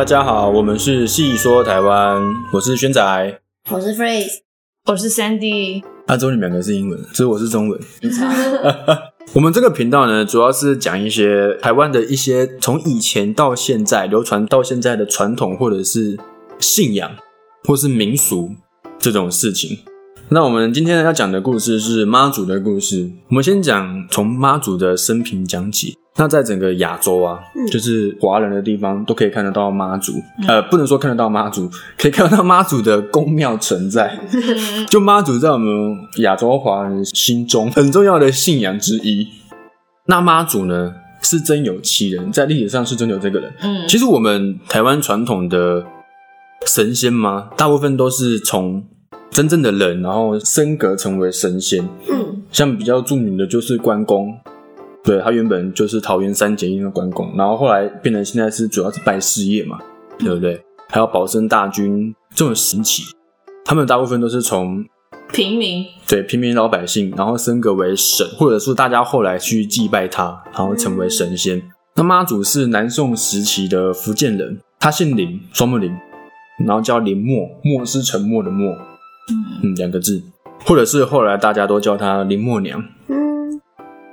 大家好，我们是细说台湾，我是轩仔。我是 Phrase，我是 Sandy，啊，只有你们两个是英文，所以我是中文。我们这个频道呢，主要是讲一些台湾的一些从以前到现在流传到现在的传统，或者是信仰，或是民俗这种事情。那我们今天要讲的故事是妈祖的故事。我们先讲从妈祖的生平讲起。那在整个亚洲啊，就是华人的地方，都可以看得到妈祖。呃，不能说看得到妈祖，可以看得到妈祖的宫庙存在。就妈祖在我们亚洲华人心中 很重要的信仰之一。那妈祖呢，是真有其人，在历史上是真有这个人。嗯其实我们台湾传统的神仙嘛，大部分都是从真正的人，然后升格成为神仙。嗯，像比较著名的就是关公，对他原本就是桃园三结义的关公，然后后来变成现在是主要是拜事业嘛，对不对？还有保生大军这种神奇，他们大部分都是从平民，对平民老百姓，然后升格为神，或者说大家后来去祭拜他，然后成为神仙。那妈祖是南宋时期的福建人，他姓林，双木林，然后叫林默，默是沉默的默，嗯，两个字，或者是后来大家都叫她林默娘。嗯，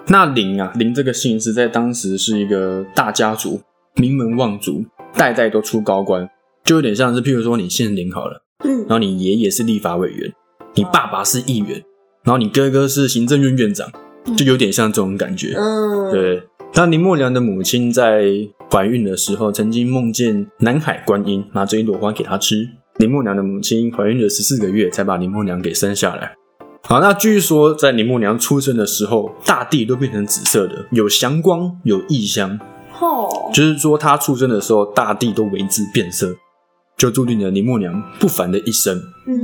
那林啊，林这个姓氏在当时是一个大家族，名门望族，代代都出高官，就有点像是，譬如说你姓林好了，嗯。然后你爷爷是立法委员，你爸爸是议员，然后你哥哥是行政院院长，就有点像这种感觉。嗯，对，那林默娘的母亲在怀孕的时候，曾经梦见南海观音拿着一朵花给她吃。林默娘的母亲怀孕了十四个月，才把林默娘给生下来。好，那据说在林默娘出生的时候，大地都变成紫色的，有祥光，有异香，哦，就是说她出生的时候，大地都为之变色，就注定了林默娘不凡的一生。嗯，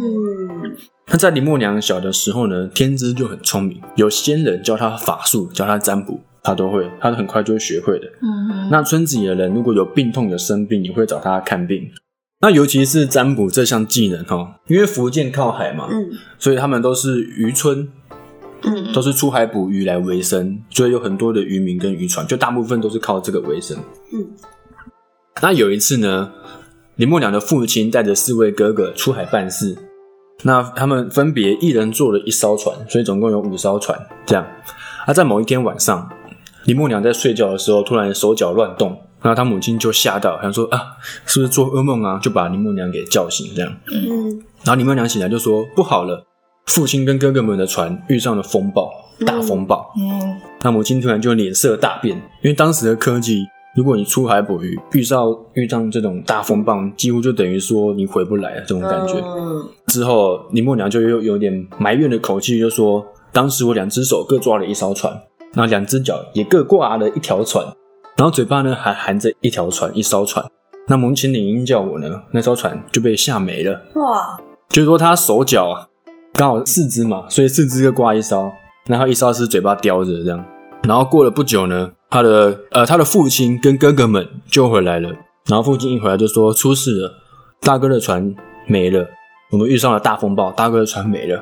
那在林默娘小的时候呢，天资就很聪明，有仙人教她法术，教她占卜，她都会，她很快就会学会的。嗯那村子里的人如果有病痛、有生病，也会找她看病。那尤其是占卜这项技能哈，因为福建靠海嘛，嗯，所以他们都是渔村，嗯都是出海捕鱼来为生，所以有很多的渔民跟渔船，就大部分都是靠这个为生。嗯，那有一次呢，林默娘的父亲带着四位哥哥出海办事，那他们分别一人坐了一艘船，所以总共有五艘船。这样，啊，在某一天晚上，林默娘在睡觉的时候，突然手脚乱动，然后他母亲就吓到，想说啊，是不是做噩梦啊？就把林默娘给叫醒，这样。嗯，然后林默娘醒来就说不好了，父亲跟哥哥们的船遇上了风暴，大风暴。嗯那母亲突然就脸色大变，因为当时的科技，如果你出海捕鱼，遇到遇上这种大风暴，几乎就等于说你回不来了这种感觉。嗯，之后，林默娘就又有点埋怨的口气，就说：“当时我两只手各抓了一艘船，然后两只脚也各挂了一条船，然后嘴巴呢还含着一条船，一艘船。那母亲领鹰叫我呢，那艘船就被吓没了。哇，就是说他手脚啊刚好四只嘛，所以四只各挂一艘，然后一艘是嘴巴叼着这样。然后过了不久呢，他的呃他的父亲跟哥哥们就回来了，然后父亲一回来就说出事了，大哥的船没了，我们遇上了大风暴，大哥的船没了。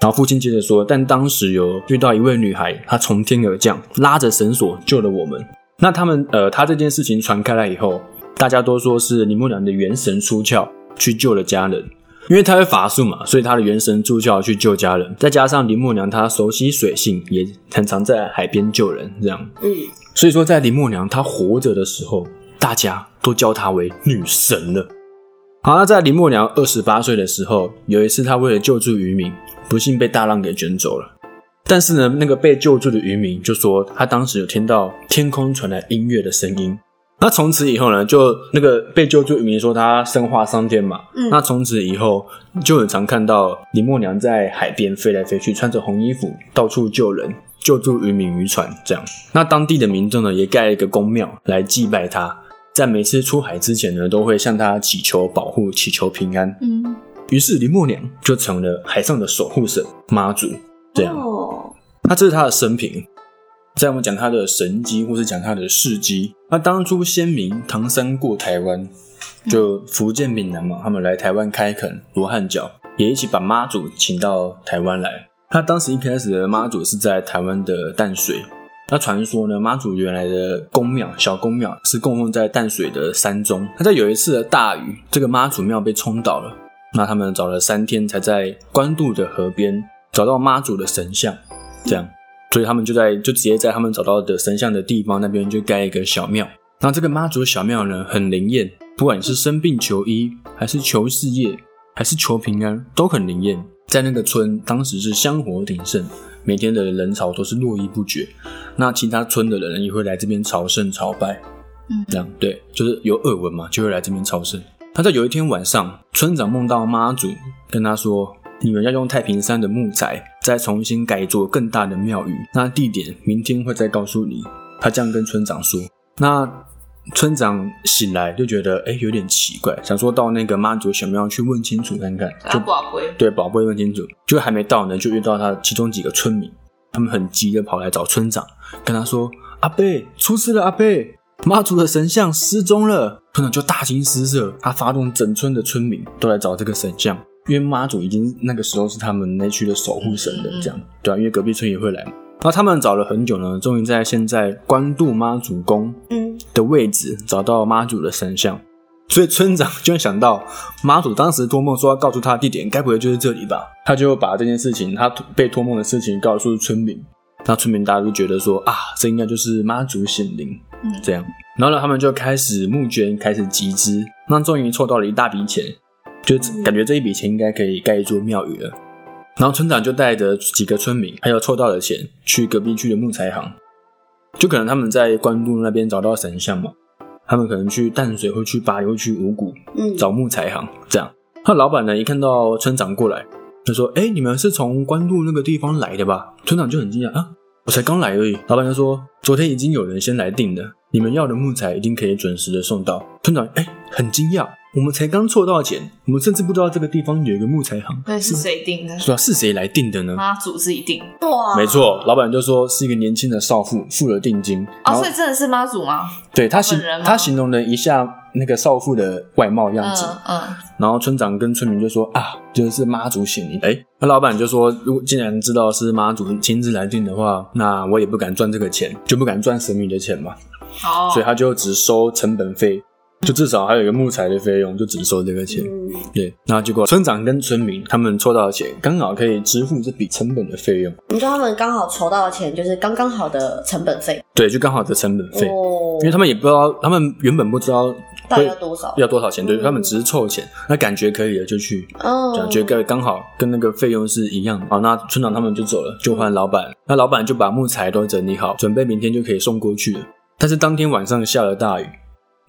然后父亲接着说，但当时有遇到一位女孩，她从天而降，拉着绳索救了我们。那他们呃，他这件事情传开来以后，大家都说是林默娘的元神出窍去救了家人，因为他会法术嘛，所以他的元神出窍去救家人。再加上林默娘她熟悉水性，也很常在海边救人，这样。嗯，所以说，在林默娘她活着的时候，大家都叫她为女神了。好，那在林默娘二十八岁的时候，有一次她为了救助渔民，不幸被大浪给卷走了。但是呢，那个被救助的渔民就说，他当时有听到天空传来音乐的声音。那从此以后呢，就那个被救助渔民说他升化上天嘛。嗯那从此以后就很常看到林默娘在海边飞来飞去，穿着红衣服到处救人，救助渔民渔船这样。那当地的民众呢，也盖了一个公庙来祭拜他，在每次出海之前呢，都会向他祈求保护，祈求平安。嗯于是林默娘就成了海上的守护神妈祖。这样，哦，那这是他的生平。在我们讲他的神迹，或是讲他的事迹，那当初先民唐山过台湾，就福建闽南嘛，他们来台湾开垦罗汉脚，也一起把妈祖请到台湾来。他当时一开始的妈祖是在台湾的淡水，那传说呢，妈祖原来的宫庙小宫庙是供奉在淡水的山中。那在有一次的大雨，这个妈祖庙被冲倒了。那他们找了三天，才在关渡的河边找到妈祖的神像。这样，所以他们就在就直接在他们找到的神像的地方那边就盖一个小庙。那这个妈祖小庙呢，很灵验，不管你是生病求医，还是求事业，还是求平安，都很灵验。在那个村，当时是香火鼎盛，每天的人潮都是络绎不绝。那其他村的人也会来这边朝圣朝拜，嗯这样对，就是有耳闻嘛，就会来这边朝圣。他在有一天晚上，村长梦到妈祖跟他说：“你们要用太平山的木材再重新改做更大的庙宇，那地点明天会再告诉你。”他这样跟村长说。那村长醒来就觉得哎有点奇怪，想说到那个妈祖小庙去问清楚看看，就他宝贝，对宝贝问清楚，就还没到呢，就遇到他其中几个村民，他们很急的跑来找村长，跟他说：“阿贝出事了，阿贝，妈祖的神像失踪了。”村长就大惊失色，他发动整村的村民都来找这个神像，因为妈祖已经那个时候是他们那区的守护神了，这样对啊，因为隔壁村也会来嘛。然后他们找了很久呢，终于在现在关渡妈祖宫嗯，的位置找到妈祖的神像，所以村长就想到妈祖当时托梦说要告诉他的地点，该不会就是这里吧？他就把这件事情，他被托梦的事情告诉村民，那村民大家就觉得说啊，这应该就是妈祖显灵，嗯。这样，然后呢，他们就开始募捐，开始集资，那终于凑到了一大笔钱，就感觉这一笔钱应该可以盖一座庙宇了。然后村长就带着几个村民，还有凑到的钱，去隔壁区的木材行，就可能他们在关渡那边找到神像嘛，他们可能去淡水，会去巴黎，会去五谷嗯，找木材行这样。那老板呢，一看到村长过来，就说：“哎、你们是从关渡那个地方来的吧？”村长就很惊讶啊，我才刚来而已。老板就说：“昨天已经有人先来订了，你们要的木材一定可以准时的送到。”村长哎、很惊讶，我们才刚凑到钱，我们甚至不知道这个地方有一个木材行。那是谁定的？是啊？是谁来定的呢？妈祖自己定哇，没，错，老板就说是一个年轻的少妇付了定金，然哦，所以真的是妈祖吗？对他形他形容了一下那个少妇的外貌样子，嗯嗯，然后村长跟村民就说啊，就是妈祖显灵。哎，那老板就说，如果既然知道是妈祖亲自来定的话，那我也不敢赚这个钱，就不敢赚神明的钱嘛，哦，所以他就只收成本费，就至少还有一个木材的费用，就只收这个钱。嗯，对，那结果村长跟村民他们凑到的钱，刚好可以支付这笔成本的费用，你说他们刚好筹到的钱就是刚刚好的成本费对，就刚好的成本费。哦因为他们也不知道，他们原本不知道到底要多少？要多少钱，对，嗯他们只是凑钱，那感觉可以了就去，哦这样觉得刚好跟那个费用是一样的。好，那村长他们就走了，就换老板，那老板就把木材都整理好，准备明天就可以送过去了。但是当天晚上下了大雨，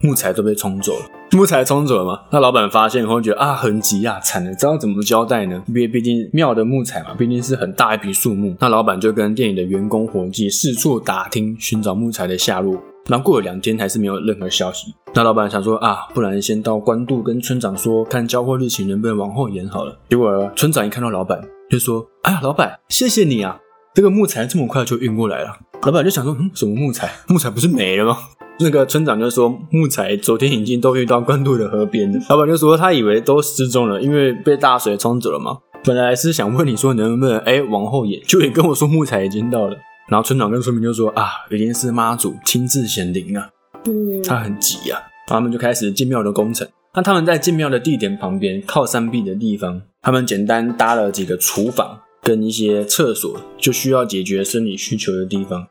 木材都被冲走了。木材冲走了吗？那老板发现以后觉得啊，很急啊，惨了，知道怎么交代呢？因为毕竟庙的木材嘛，毕竟是很大一批树木。那老板就跟店里的员工伙计四处打听，寻找木材的下落。然后过了两天，还是没有任何消息。那老板想说啊，不然先到官渡跟村长说，看交货日期能不能往后延好了。结果村长一看到老板，就说：“哎呀，老板，谢谢你啊，这个木材这么快就运过来了。”老板就想说：“嗯，什么木材？木材不是没了吗？”那个村长就说：“木材昨天已经都运到关渡的河边了。”老板就说：“他以为都失踪了，因为被大水冲走了嘛。本来是想问你说能不能哎往后延，就也跟我说木材已经到了。”然后村长跟村民就说：“啊，一定是妈祖亲自显灵啊。”嗯，他很急啊，他们就开始建庙的工程。那他们在建庙的地点旁边，靠山壁的地方，他们简单搭了几个厨房跟一些厕所，就需要解决生理需求的地方。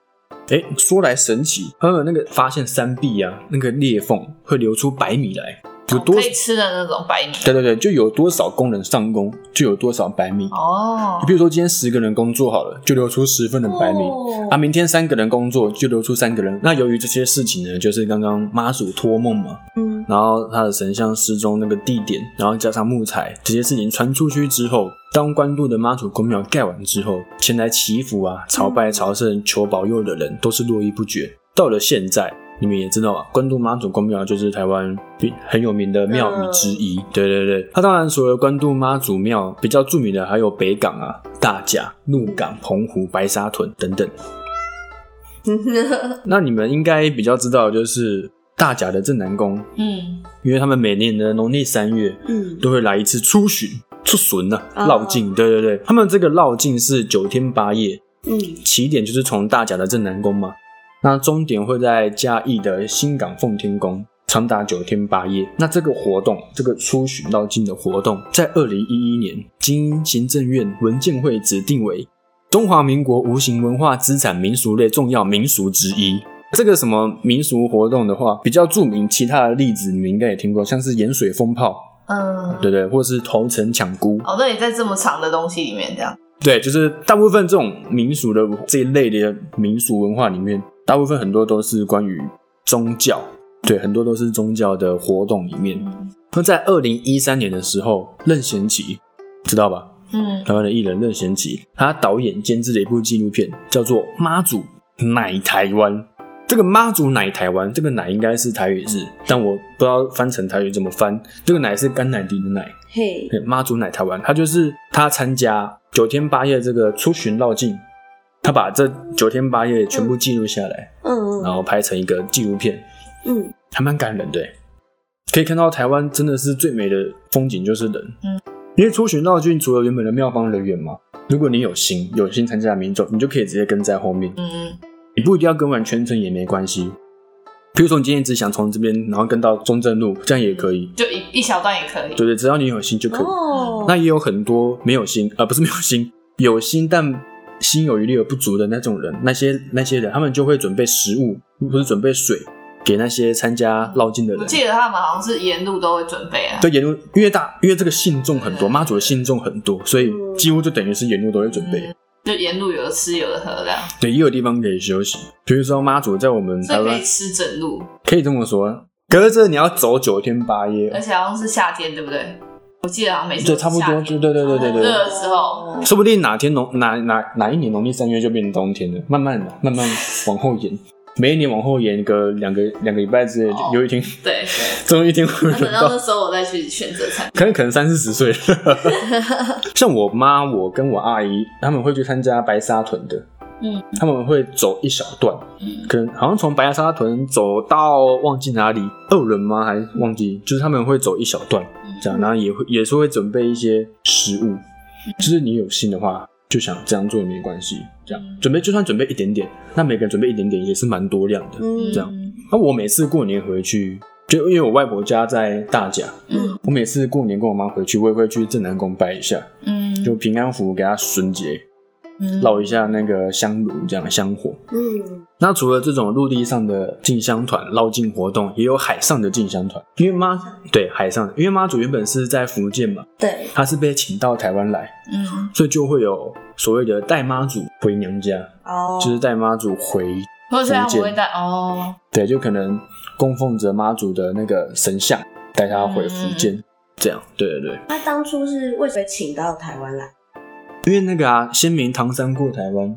哎，说来神奇，他们那个发现山壁啊，那个裂缝会流出白米来，有多可以吃的那种白米。对对对，就有多少工人上工，就有多少白米。哦就比如说今天十个人工作好了，就留出十份的白米。哦啊，明天三个人工作就留出三个人。那由于这些事情呢，就是刚刚妈祖托梦嘛，嗯然后他的神像失踪那个地点，然后加上木材这些事情传出去之后，当关渡的妈祖宫庙盖完之后，前来祈福啊、朝拜、朝圣、求保佑的人都是络绎不绝。到了现在，你们也知道啊，关渡妈祖宫庙就是台湾比很有名的庙宇之一。对对对，它当然除了关渡妈祖庙比较著名的，还有北港啊、大甲、鹿港、澎湖、白沙屯等等。那你们应该比较知道，就是大甲的镇南宫，嗯，因为他们每年的农历三月嗯。都会来一次出巡、出巡呐、哦。绕境。对对对，他们这个绕境是九天八夜，嗯。起点就是从大甲的镇南宫嘛，那终点会在嘉义的新港奉天宫，长达九天八夜。那这个活动，这个出巡绕境的活动，在二零一一年经行政院文建会指定为中华民国无形文化资产民俗类重要民俗之一。这个什么民俗活动的话，比较著名，其他的例子你们应该也听过，像是盐水风炮，嗯，对对？或是头城抢菇，哦，那你在这么长的东西里面这样，对，就是大部分这种民俗的这一类的民俗文化里面，大部分很多都是关于宗教，对，很多都是宗教的活动里面。嗯那在二零一三年的时候，任贤齐知道吧？嗯，台湾的艺人任贤齐，他导演监制了一部纪录片，叫做《妈祖奶台湾》。这个妈祖奶台湾，这个奶应该是台语字，但我不知道翻成台语怎么翻。这个奶是甘乃迪的奶，嘿，妈祖奶台湾，他就是他参加九天八夜这个出巡绕境，他把这九天八夜全部记录下来，嗯嗯。然后拍成一个纪录片，嗯，还蛮感人的。可以看到台湾真的是最美的风景就是人，嗯，因为出巡绕境除了原本的庙方人员嘛，如果你有心有心参加的民众，你就可以直接跟在后面，嗯。你不一定要跟完全程也没关系。比如说你今天只想从这边，然后跟到中正路，这样也可以，就一一小段也可以，对对，只要你有心就可以。哦，那也有很多没有心，呃，不是没有心，有心但心有余力而不足的那种人，那些那些人，他们就会准备食物不是准备水给那些参加绕境的人。我记得他们好像是沿路都会准备啊，对，沿路因为大，因为这个信众很多，妈祖的信众很多，所以嗯几乎就等于是沿路都会准备。嗯就沿路有的吃有的喝这样，对，也有地方可以休息。比如说妈祖在我们可台湾以吃整路，可以这么说，可是这你要走九天八夜而，且好像是夏天，对不对？我记得好像每次对，差不多，就对对对对对。热的时候，说不定哪天农哪哪哪一年农历三月就变成冬天了，慢慢的慢慢往后延，每一年往后延个两个两个礼拜之类，哦有一天对对，总有一天会那轮到，等到那时候我再去选择参可能可能三四十岁了。像我妈，我跟我阿姨他们会去参加白沙屯的，嗯。他们会走一小段，嗯。可能好像从白沙屯走到忘记哪里二轮吗？还是忘记？就是他们会走一小段这样，然后也会也是会准备一些食物，就是你有心的话，就想这样做也没关系。这样。嗯。准备就算准备一点点，那每个人准备一点点也是蛮多量的。嗯。这样。那我每次过年回去，就因为我外婆家在大甲，嗯。我每次过年跟我妈回去，我也会去正南宫拜一下，嗯，就平安符给她孙节，嗯烙一下那个香炉，这样香火。嗯那除了这种陆地上的进香团、绕境活动，也有海上的进香团。因为妈对海上的，因为妈祖原本是在福建嘛，对，她是被请到台湾来，嗯，所以就会有所谓的带妈祖回娘家，哦，就是带妈祖回，或者是他福建不会带哦，对，就可能供奉着妈祖的那个神像，带她回福建，这样，对对对。他当初是为什么请到台湾来？因为那个啊，先民唐山过台湾，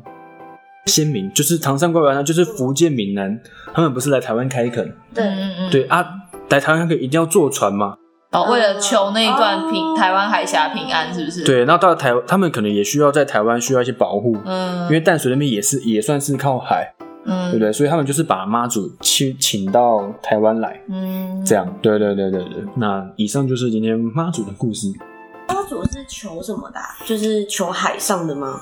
先民就是唐山过台湾，就是福建闽南，他们不是来台湾开垦，对，嗯嗯，对啊，来台湾开垦一定要坐船嘛，哦，为了求那一段平哦。台湾海峡平安，是不是？，对，那到台他们可能也需要在台湾需要一些保护，嗯，因为淡水那边也是也算是靠海，嗯，对不对？所以他们就是把妈祖请请到台湾来，嗯，这样，对对对对对。那以上就是今天妈祖的故事。妈祖是求什么的啊？就是求海上的吗？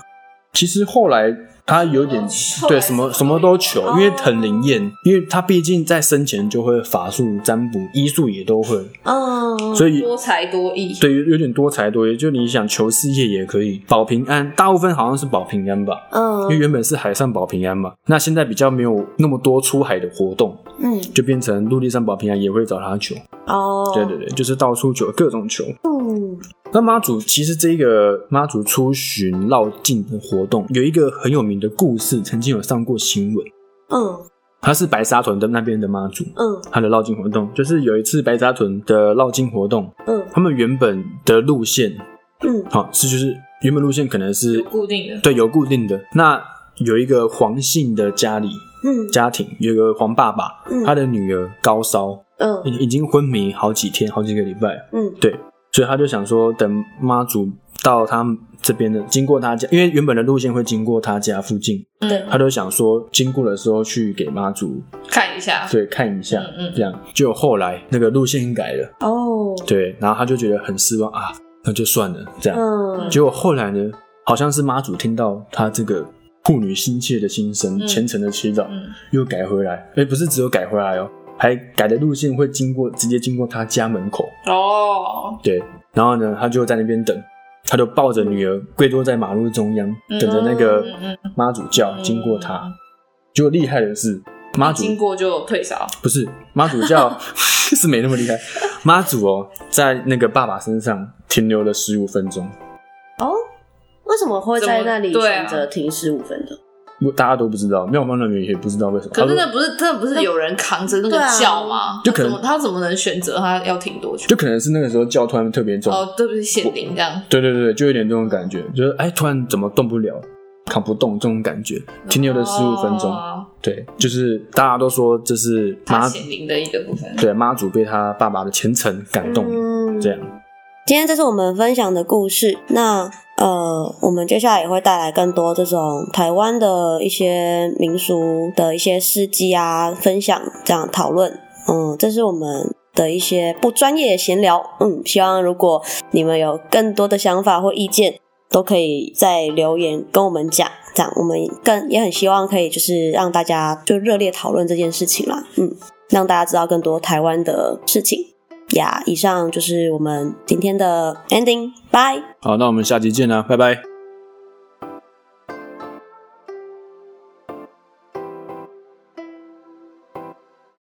其实后来他有点对什么什么都求，哦因为很灵验，因为他毕竟在生前就会法术、占卜、医术也都会，嗯，所以多才多艺，对有有点多才多艺。就你想求事业也可以，保平安，大部分好像是保平安吧，嗯因为嗯原本是海上保平安嘛，那现在比较没有那么多出海的活动，嗯就变成陆地上保平安也会找他求。哦，对对对，就是到处求，各种求。嗯那妈祖其实这个妈祖出巡绕境的活动有一个很有名的故事，曾经有上过新闻。嗯。他是白沙屯的那边的妈祖，嗯他的绕境活动就是有一次白沙屯的绕境活动，嗯。他们原本的路线，嗯。好、是就是原本路线可能是固定的，对有固定的。那有一个黄姓的家里嗯。家庭，有一个黄爸爸，嗯。他的女儿高烧，嗯。已已经昏迷好几天，好几个礼拜，嗯。对，所以他就想说，等妈祖到他们这边的，经过他家，因为原本的路线会经过他家附近，对嗯，他就想说，经过的时候去给妈祖看一下，对。看一下，嗯嗯这样。就后来那个路线改了，哦，对，然后他就觉得很失望啊，那就算了，这样。嗯。结果后来呢，好像是妈祖听到他这个妇女心切的心声、嗯。虔诚的祈祷，嗯。又改回来。哎，不是只有改回来哦，还改的路线会经过，直接经过他家门口。哦，对，然后呢，他就在那边等，他就抱着女儿跪坐在马路中央，嗯。等着那个妈祖教经过他。结果厉害的是，妈祖经过就退烧，不是妈祖教 是没那么厉害，妈祖哦，在那个爸爸身上停留了十五分钟，哦，为什么会在那里选择停十五分钟？我大家都不知道，庙方人员也不知道为什么。可是那不是真的不是有人扛着那个对啊轿吗？就可能他怎么他怎么能选择他要停多久？就可能是那个时候叫突然特别重，哦，对不起，显灵这样。对对对，就有点这种感觉，就是哎，突然怎么动不了，扛不动这种感觉，停留了十五分钟。哦对，就是大家都说这是他妈显灵的一个部分。对妈祖被他爸爸的虔诚感动，嗯这样。今天这是我们分享的故事，那呃，我们接下来也会带来更多这种台湾的一些民俗的一些事迹啊，分享这样讨论。嗯，这是我们的一些不专业闲聊。嗯，希望如果你们有更多的想法或意见，都可以在留言跟我们讲，这样我们更也很希望可以就是让大家就热烈讨论这件事情啦。嗯，让大家知道更多台湾的事情。呀以上就是我们今天的 ending，拜。好，那我们下集见啦，拜拜。